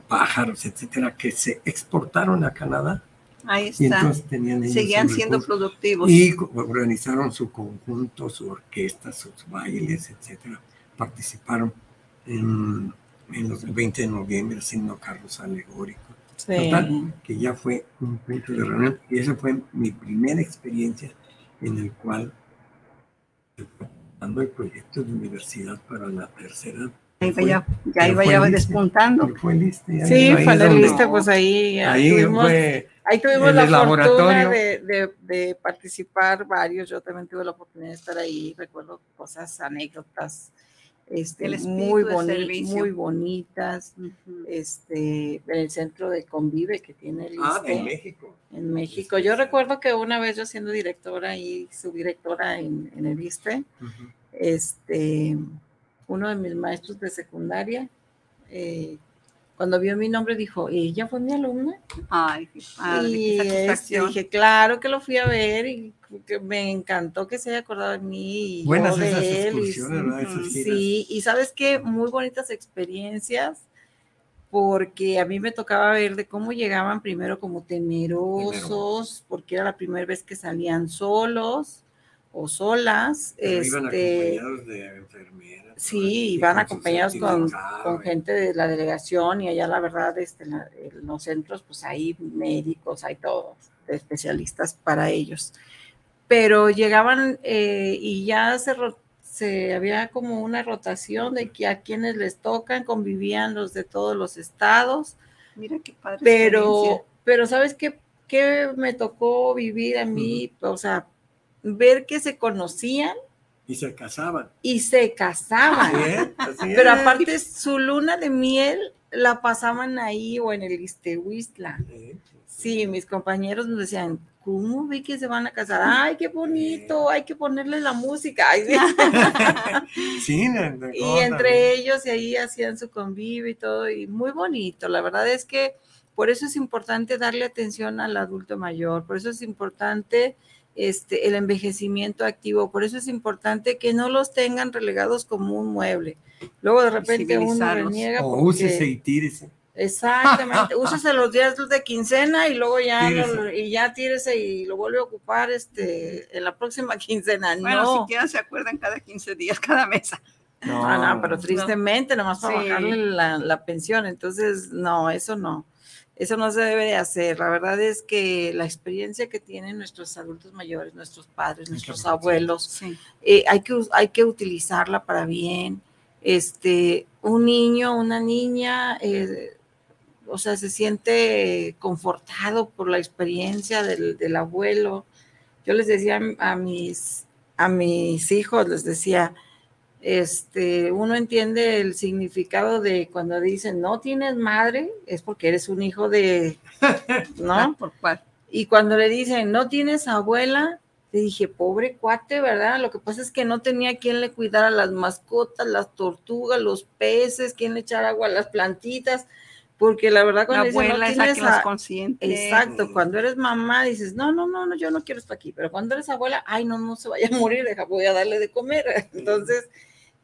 pájaros, etcétera, que se exportaron a Canadá. Ahí Y está. entonces tenían ellos Seguían siendo productivos. Y organizaron su conjunto, su orquesta, sus bailes, etcétera. Participaron en, en los del 20 de noviembre haciendo carros alegóricos. Sí. Total, que ya fue un punto de reunión y esa fue mi primera experiencia en el cual dando el proyecto de universidad para la tercera. Ahí fue- vaya, ya pero iba fue ya lista, despuntando. fue lista, Sí, ahí es donde- panelista, pues ahí, Ahí tuvimos, fue ahí tuvimos en la fortuna de, de- de participar varios. Yo también tuve la oportunidad de estar ahí. Recuerdo cosas, anécdotas este, muy, boni- muy bonitas. Ujú. Este, en el centro de Convive que tiene el Ah, de México. en México. Yo recuerdo que una vez yo siendo directora y subdirectora en, en el ISSSTE, Ujú. este, uno de mis maestros de secundaria, eh, cuando vio mi nombre dijo, ¿ella fue mi alumna? Ay, qué padre, y qué este, dije, claro que lo fui a ver y que me encantó que se haya acordado de mí. Y Buenas yo de esas él, y giras. Sí, y sabes qué, muy bonitas experiencias, porque a mí me tocaba ver de cómo llegaban primero como temerosos, porque era la primera vez que salían solos o solas. Pero iban este, acompañados de enfermeras. Sí, su acompañados con, con gente de la delegación y allá la verdad este, la- en los centros pues hay médicos, hay todos, especialistas para ellos. Pero llegaban eh, y ya se, se había como una rotación de que a quienes les tocan convivían los de todos los estados, Mira qué padre. pero, pero ¿sabes qué, qué me tocó vivir a mí? O sea, ver que se conocían Y se casaban. y se casaban. Así es, así Pero es. aparte, su luna de miel la pasaban ahí o en el Iztehuistla. Sí, Sí, mis compañeros nos decían, ¿cómo vi que se van a casar? Ay, qué bonito, hay que ponerle la música. Ay, sí. Y entre ellos y ahí hacían su convivio y todo, y muy bonito. La verdad es que por eso es importante darle atención al adulto mayor, por eso es importante este, el envejecimiento activo, por eso es importante que no los tengan relegados como un mueble. Luego de repente uno reniega. O porque- úsese y tírese. Exactamente, úsese los días de quincena y luego ya lo- y ya tírese y lo vuelve a ocupar este en la próxima quincena. Bueno, no. siquiera se acuerdan cada 15 días, cada mesa. No, Ah, no, pero tristemente, nomás para Sí. bajarle la, la pensión. Entonces, no, eso no. Eso no se debe de hacer. La verdad es que la experiencia que tienen nuestros adultos mayores, nuestros padres, nuestros abuelos, Sí. eh, hay, que, hay que utilizarla para bien. Este, un niño, una niña, eh, o sea, se siente confortado por la experiencia del, del abuelo. Yo les decía a mis, a mis hijos, les decía, este, uno entiende el significado de cuando dicen no tienes madre, es porque eres un hijo de, ¿no? ¿Por cuál? Y cuando le dicen, no tienes abuela, le dije, pobre cuate, ¿verdad? Lo que pasa es que no tenía quien le cuidara las mascotas, las tortugas, los peces, quien le echara agua a las plantitas, porque la verdad La cuando dicen, abuela no es la que consiente. Exacto, cuando eres mamá dices, no, no, no, no, yo no quiero estar aquí, pero cuando eres abuela, ay, no, no se vaya a morir, deja, voy a darle de comer. Entonces,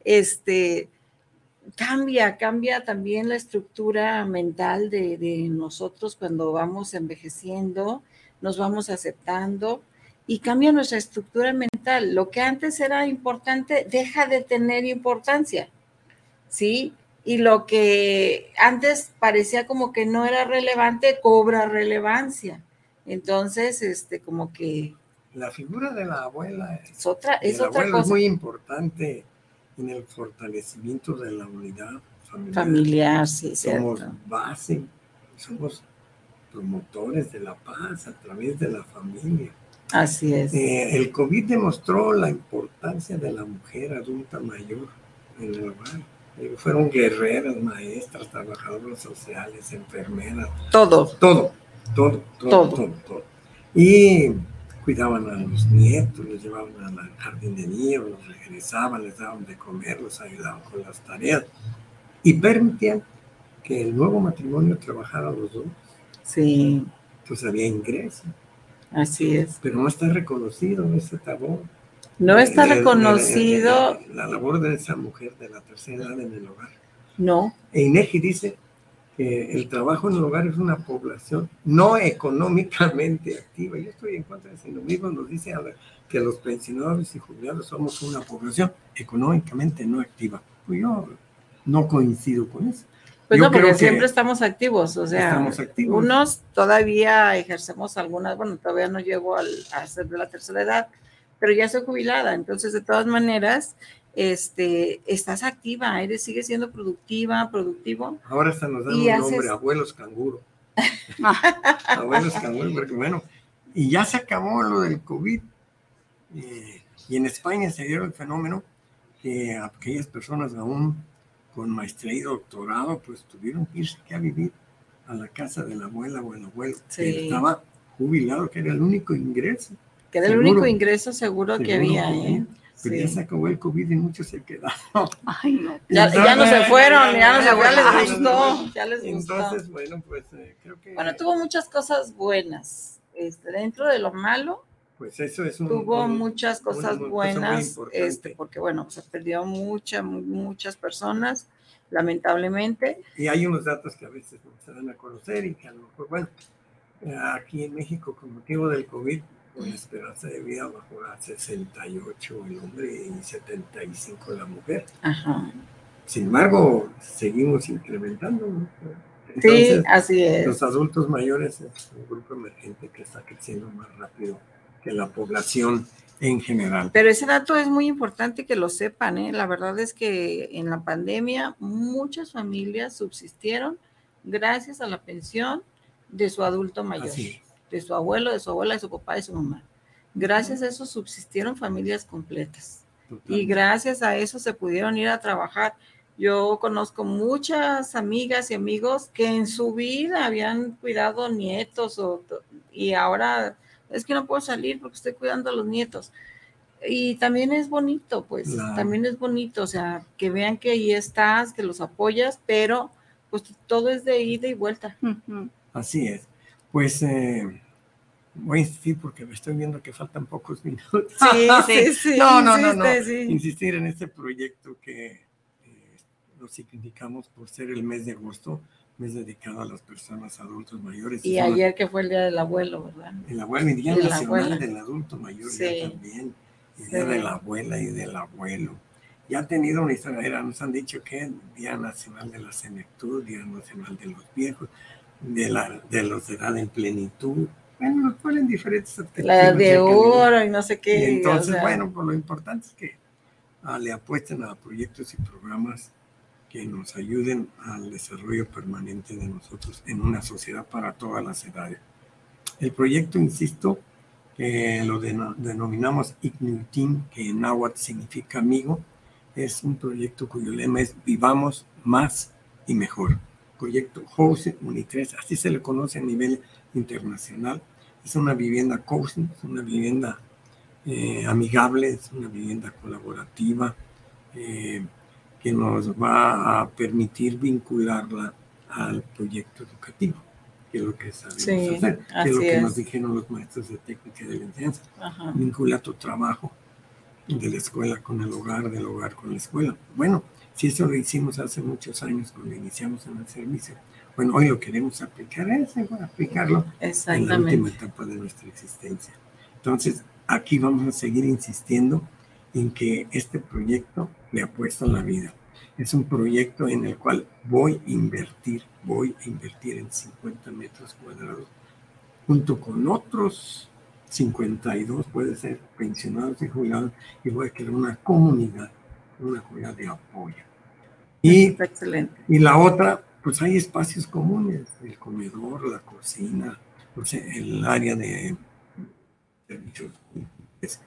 este, cambia, cambia también la estructura mental de, de nosotros cuando vamos envejeciendo, nos vamos aceptando y cambia nuestra estructura mental. Lo que antes era importante deja de tener importancia, ¿sí? Y lo que antes parecía como que no era relevante, cobra relevancia. Entonces, este, como que La figura de la abuela es otra, es otra abuelo es cosa. muy importante en el fortalecimiento de la unidad familiar. Familiar, sí, Somos cierto. base, somos promotores de la paz a través de la familia. Así es. Eh, el COVID demostró la importancia de la mujer adulta mayor en el hogar. Eh, fueron guerreras, maestras, trabajadoras sociales, enfermeras, Todo. todo, todo, todo, Todo. todo, todo. Y cuidaban a los nietos, los llevaban a la jardinería, los regresaban, les daban de comer, los ayudaban con las tareas y permitían que el nuevo matrimonio trabajara los dos. Sí, Entonces había ingresos, así es. pero no está reconocido ese labor. No está La- la- reconocido, La, la labor de esa mujer de la tercera edad en el hogar. no. E INEGI dice que el trabajo en el hogar es una población no económicamente activa. Yo estoy en contra de eso. Lo mismo nos dice a la- que los pensionados y jubilados somos una población económicamente no activa. Pues yo no coincido con eso. Pues Yo no, porque siempre estamos activos, o sea, estamos activos. unos todavía ejercemos algunas, bueno, todavía no llego al, a ser de la tercera edad, pero ya soy jubilada, entonces de todas maneras, este, estás activa, eres, sigues siendo productiva, productivo. Ahora hasta nos dan un haces- nombre, abuelos canguro. Ah, abuelos canguro, porque bueno, y ya se acabó lo del COVID. eh, y en España se dio el fenómeno que aquellas personas aún con maestría y doctorado, pues tuvieron que irse aquí a vivir a la casa de la abuela o el abuelo, Sí. que estaba jubilado, que era el único ingreso. Que era el único ingreso seguro, que había, ¿eh? Pero Sí. ya se acabó el COVID y muchos se quedaron. Ay, no. Ya, ya no se fueron, ya no se ya les gustó, ya les gustó. Entonces, bueno, pues eh, creo que Bueno, tuvo muchas cosas buenas. Este, dentro de lo malo, pues eso es un, tuvo un- muchas cosas cosa muy buenas, este, porque bueno, se perdió mucha, mu- muchas personas, lamentablemente. Y hay unos datos que a veces no se dan a conocer y que a lo mejor, bueno, aquí en México con motivo del COVID, con la esperanza de vida bajó a 68 el hombre y 75 la mujer. Ajá. Sin embargo, seguimos incrementando. Sí, así es. los adultos mayores es un grupo emergente que está creciendo más rápido que la población en general. Pero ese dato es muy importante que lo sepan, ¿eh? La verdad es que en la pandemia muchas familias subsistieron gracias a la pensión de su adulto mayor, Así de su abuelo, de su abuela, de su papá, de su mamá. Gracias a eso subsistieron familias completas. Y gracias a eso se pudieron ir a trabajar. Yo conozco muchas amigas y amigos que en su vida habían cuidado nietos o, y ahora es que no puedo salir porque estoy cuidando a los nietos. Y también es bonito, pues, Claro. también es bonito, o sea, que vean que ahí estás, que los apoyas, pero pues todo es de ida y vuelta. Así es. Pues eh, voy a insistir porque me estoy viendo que faltan pocos minutos. Sí, sí, sí. No, no, no, no. insiste, sí. Insistir en este proyecto que eh, lo significamos por ser el mes de agosto, mes dedicado a las personas adultos mayores. Y una- ayer que fue el día del abuelo, ¿verdad? El abuelo, y Día De Nacional del Adulto Mayor Sí. ya también, y Día Sí. de la Abuela y del Abuelo. Ya ha tenido una historia, nos han dicho que Día Nacional de la Senectud, Día Nacional de los Viejos, de, la, de los de edad en plenitud. Bueno, nos ponen diferentes La de que- oro y no sé y qué. entonces, o sea, bueno, pues lo importante es que ah, le apuesten a proyectos y programas que nos ayuden al desarrollo permanente de nosotros en una sociedad para todas las edades. El proyecto, insisto, que lo deno- denominamos Ignitin, que en náhuatl significa amigo, es un proyecto cuyo lema es Vivamos más y mejor. Proyecto Housing Unitres, así se le conoce a nivel internacional. Es una vivienda coaching, es una vivienda eh, amigable, es una vivienda colaborativa eh, que nos va a permitir vincularla al proyecto educativo, que es lo que sabemos Sí, hacer, que es lo que es. nos dijeron los maestros de técnica de la enseñanza. Ajá. Vincula tu trabajo de la escuela con el hogar, del hogar con la escuela. Bueno, si eso lo hicimos hace muchos años cuando iniciamos en el servicio, bueno, hoy lo queremos aplicar, es igual aplicarlo en la última etapa de nuestra existencia. Entonces, aquí vamos a seguir insistiendo en que este proyecto le apuesta a la vida. Es un proyecto en el cual voy a invertir, voy a invertir en 50 metros cuadrados, junto con otros 52, puede ser pensionados y jubilados, y voy a crear una comunidad, una comunidad de apoyo. Y Está excelente. y la otra, pues hay espacios comunes, el comedor, la cocina, sea, el área de servicios, pues,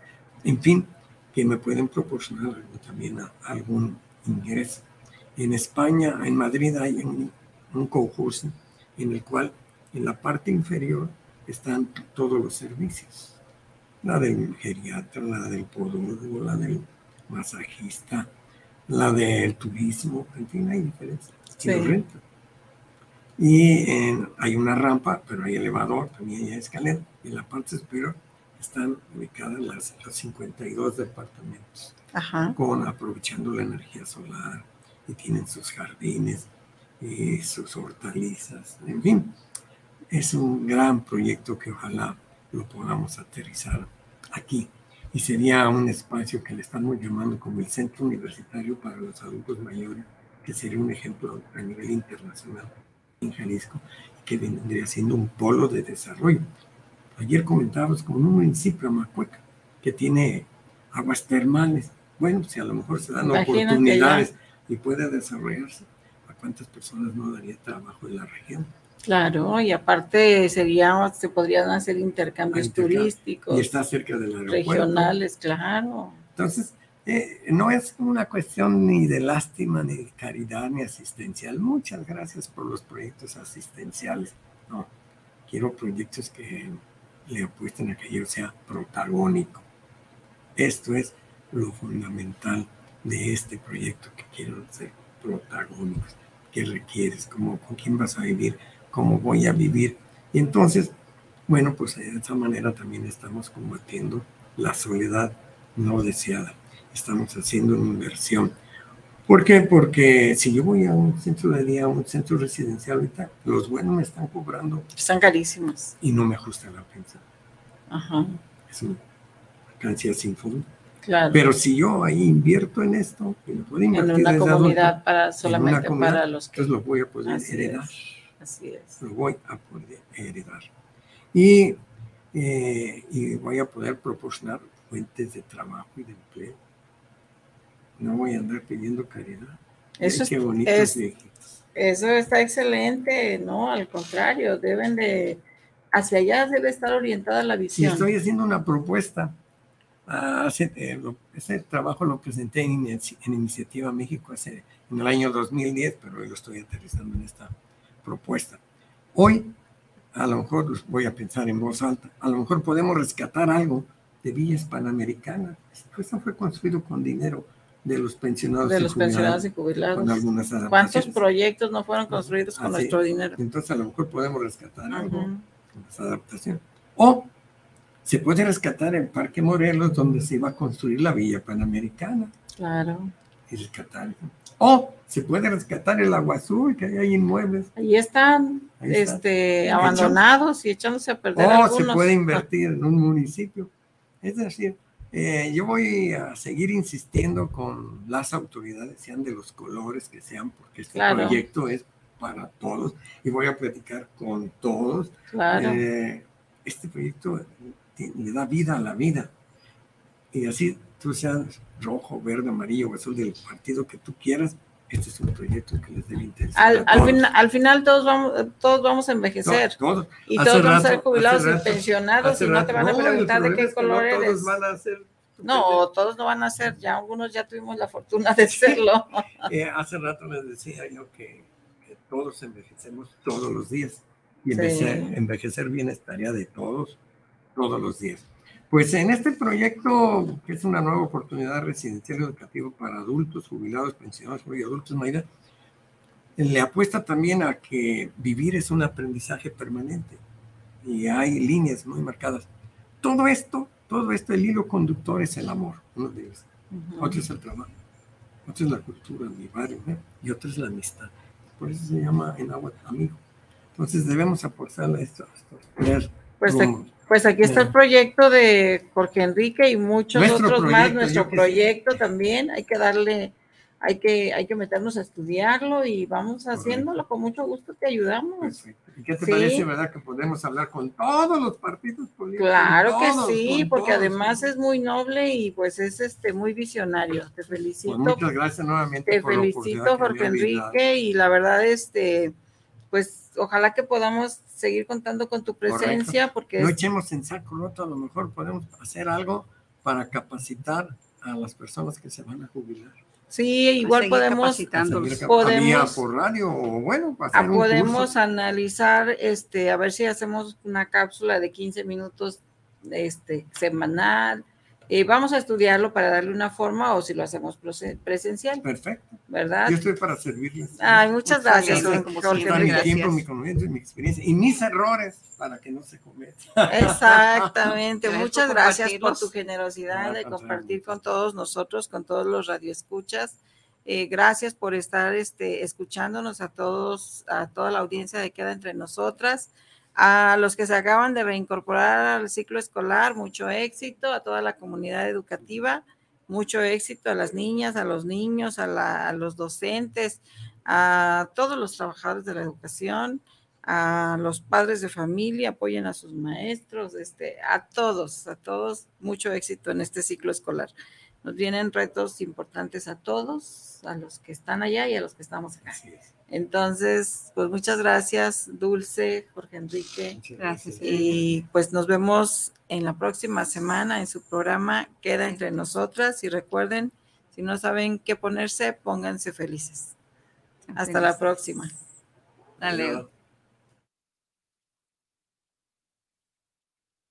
en fin, que me pueden proporcionar también algún ingreso. En España, en Madrid, hay un, un concurso en el cual en la parte inferior están todos los servicios. La del geriatra, la del podólogo, la del masajista, la del turismo, en fin, hay diferencias. Sí. rentan. Y en- hay una rampa, pero hay elevador, también hay escalera. Y en la parte superior están ubicadas las, los 52 departamentos, Ajá. con aprovechando la energía solar, y tienen sus jardines, y sus hortalizas, en fin. Es un gran proyecto que ojalá lo podamos aterrizar aquí. Y sería un espacio que le estamos llamando como el Centro Universitario para los Adultos Mayores, que sería un ejemplo a nivel internacional en Jalisco, que vendría siendo un polo de desarrollo. Ayer comentábamos con un municipio, Amacueca, que tiene aguas termales. Bueno, si a lo mejor se dan Imagínate oportunidades y puede desarrollarse, ¿a cuántas personas no daría trabajo en la región? Claro, y aparte sería, se podrían hacer intercambios intercambio. turísticos, Y está cerca del aeropuerto. regionales, claro. Entonces, eh, no es una cuestión ni de lástima, ni de caridad, ni asistencial. Muchas gracias por los proyectos asistenciales. No, quiero proyectos que le apuesten a que yo sea protagónico. Esto es lo fundamental de este proyecto que quiero ser protagónicos. ¿Qué requieres? ¿Cómo, ¿Con quién vas a vivir? ¿Cómo voy a vivir? Y entonces, bueno, pues de esa manera también estamos combatiendo la soledad no deseada. Estamos haciendo una inversión. ¿Por qué? Porque si yo voy a un centro de día, a un centro residencial ahorita, los buenos me están cobrando Están carísimos. y no me ajusta la pensión. Ajá, Es una mercancía sin fondo. claro. Pero si yo ahí invierto en esto, y lo puedo en invertir una desde comunidad adulto, para solamente comunidad, para los que entonces lo voy a poder Así heredar. es. Así es. Lo voy a poder heredar. Y, eh, y voy a poder proporcionar fuentes de trabajo y de empleo. No voy a andar pidiendo caridad. Eso es- qué bonitos es- viejitos. Eso está excelente, no, al contrario, deben de, hacia allá debe estar orientada la Y visión. estoy haciendo una propuesta. Ah, hace- eh, lo- ese trabajo lo presenté en, en Iniciativa México hace, en el año 2010, pero hoy lo estoy aterrizando en esta propuesta. Hoy a lo mejor voy a pensar en voz alta, a lo mejor podemos rescatar algo de Villas Panamericanas. Eso fue construido con dinero de los pensionados. De los pensionados y jubilados. Con algunas ¿Cuántos proyectos no fueron construidos con nuestro dinero? Entonces a lo mejor podemos rescatar algo con esa adaptación. O se puede rescatar el Parque Morelos, donde se iba a construir la Villa Panamericana. Claro. Y rescatar. O se puede rescatar el agua azul, que hay ahí inmuebles. Ahí están, este, abandonados y echándose a perder. O se puede invertir en un municipio. Es decir, eh, yo voy a seguir insistiendo con las autoridades, sean de los colores que sean, porque este proyecto es para todos y voy a platicar con todos. Claro. Eh, este proyecto le da vida a la vida. Y así tú seas rojo, verde, amarillo o azul del partido que tú quieras, este es un proyecto que les debe interesar. Al, al, final todos vamos, todos vamos a envejecer. todos. Y todos vamos a ser jubilados y pensionados y no te van a preguntar de qué color eres. Todos van a ser no, todos no van a ser, ya algunos ya tuvimos la fortuna de serlo. Eh, hace rato les decía yo que, todos envejecemos todos los días y envejecer, bien estaría de todos, todos los días. Pues en este proyecto, que es una nueva oportunidad residencial educativo para adultos, jubilados, pensionados y adultos mayores, le apuesta también a que vivir es un aprendizaje permanente y hay líneas muy marcadas. Todo esto todo esto, el hilo conductor es el amor, uno de ellos. Otro es el trabajo, otro es la cultura, mi barrio, ¿eh? y otro es la amistad. Por eso se llama en agua amigo. Entonces debemos aportarle esto, esto pues, pues aquí está el proyecto de Jorge Enrique y muchos otros más, nuestro proyecto también. Hay que darle hay que, hay que meternos a estudiarlo y vamos haciéndolo con mucho gusto, te ayudamos. ¿Y qué te parece, verdad, que podemos hablar con todos los partidos políticos? Claro que sí, porque además es muy noble y pues es este muy visionario. Te felicito. Pues muchas gracias nuevamente. Te felicito, Jorge Enrique, y la verdad, este, pues ojalá que podamos seguir contando con tu presencia, porque... No echemos en saco roto, a lo mejor podemos hacer algo para capacitar a las personas que se van a jubilar. Sí, igual podemos, podemos por radio bueno, ah, podemos analizar, este, a ver si hacemos una cápsula de 15 minutos, este, semanal. Eh, vamos a estudiarlo para darle una forma o si lo hacemos presencial. Perfecto. ¿Verdad? Yo estoy para servirles. Ay, muchas, gracias. mi tiempo, mi conocimiento, mi experiencia y mis errores para que no se cometan. Exactamente. muchas gracias por tu generosidad de compartir con todos nosotros, con todos los radioescuchas. Eh, gracias por estar este, escuchándonos a todos, a toda la audiencia de Queda Entre Nosotras. A los que se acaban de reincorporar al ciclo escolar, mucho éxito, a toda la comunidad educativa, mucho éxito a las niñas, a los niños, a, los docentes, a todos los trabajadores de la educación, a los padres de familia, apoyen a sus maestros, este, a todos, a todos, mucho éxito en este ciclo escolar. Nos vienen retos importantes a todos, a los que están allá y a los que estamos acá. Entonces, pues muchas gracias, Dulce, Jorge Enrique. Gracias. Y pues nos vemos en la próxima semana en su programa Queda entre nosotras. Y recuerden, si no saben qué ponerse, pónganse felices. Hasta la próxima. Dale.